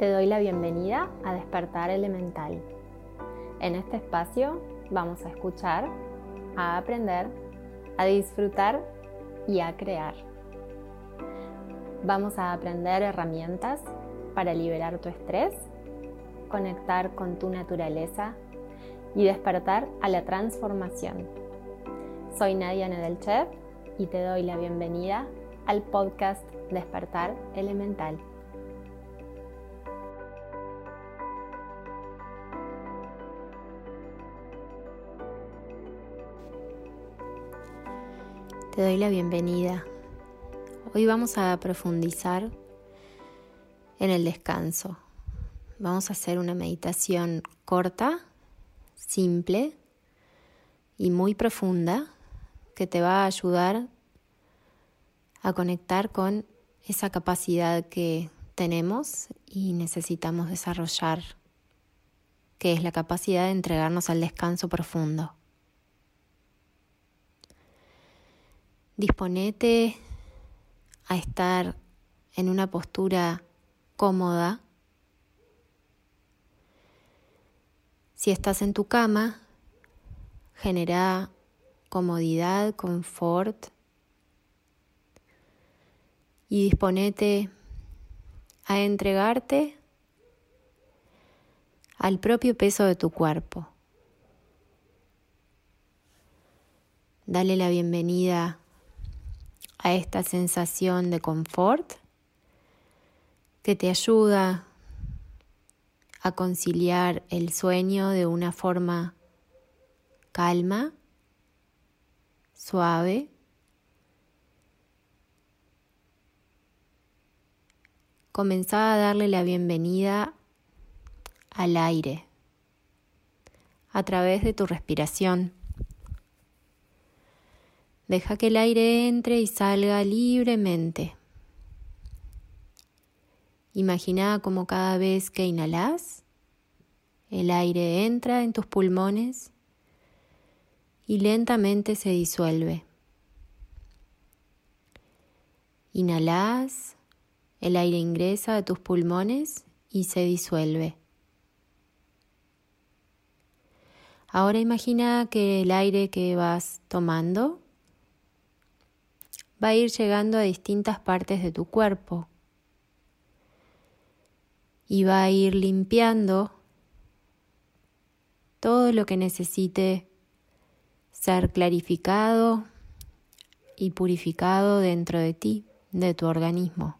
Te doy la bienvenida a Despertar Elemental. En este espacio vamos a escuchar, a aprender, a disfrutar y a crear. Vamos a aprender herramientas para liberar tu estrés, conectar con tu naturaleza y despertar a la transformación. Soy Nadia Nedelchev y te doy la bienvenida al podcast Despertar Elemental. Te doy la bienvenida. Hoy vamos a profundizar en el descanso. Vamos a hacer una meditación corta, simple y muy profunda que te va a ayudar a conectar con esa capacidad que tenemos y necesitamos desarrollar, que es la capacidad de entregarnos al descanso profundo. Disponete a estar en una postura cómoda. Si estás en tu cama, genera comodidad, confort y disponete a entregarte al propio peso de tu cuerpo. Dale la bienvenida a esta sensación de confort que te ayuda a conciliar el sueño de una forma calma, suave. Comenzá a darle la bienvenida al aire a través de tu respiración. Deja que el aire entre y salga libremente. Imagina como cada vez que inhalas, el aire entra en tus pulmones y lentamente se disuelve. Inhalas, el aire ingresa a tus pulmones y se disuelve. Ahora imagina que el aire que vas tomando va a ir llegando a distintas partes de tu cuerpo y va a ir limpiando todo lo que necesite ser clarificado y purificado dentro de ti, de tu organismo.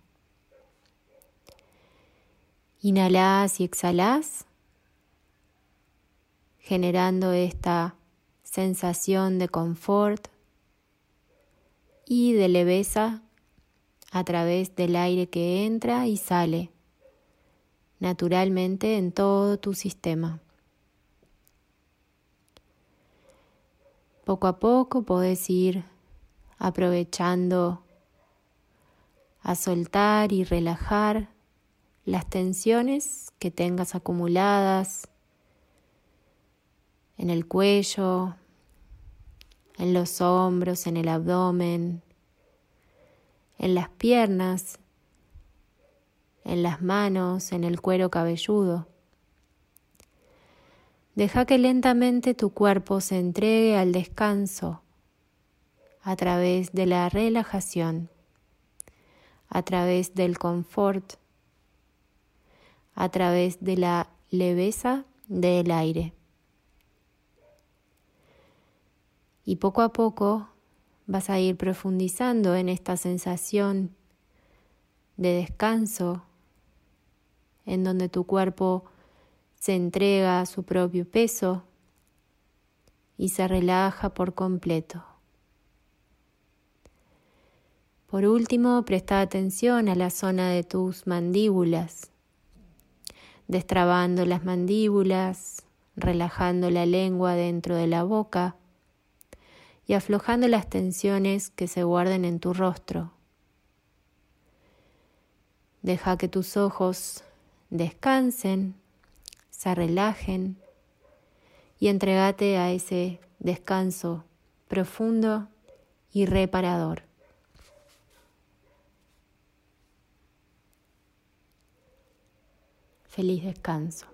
Inhalas y exhalas, generando esta sensación de confort, y de leveza a través del aire que entra y sale naturalmente en todo tu sistema. Poco a poco podés ir aprovechando a soltar y relajar las tensiones que tengas acumuladas en el cuello, en los hombros, en el abdomen, en las piernas, en las manos, en el cuero cabelludo. Deja que lentamente tu cuerpo se entregue al descanso a través de la relajación, a través del confort, a través de la leveza del aire. Y poco a poco vas a ir profundizando en esta sensación de descanso, en donde tu cuerpo se entrega a su propio peso y se relaja por completo. Por último, presta atención a la zona de tus mandíbulas, destrabando las mandíbulas, relajando la lengua dentro de la boca y aflojando las tensiones que se guarden en tu rostro. Deja que tus ojos descansen, se relajen y entregate a ese descanso profundo y reparador. Feliz descanso.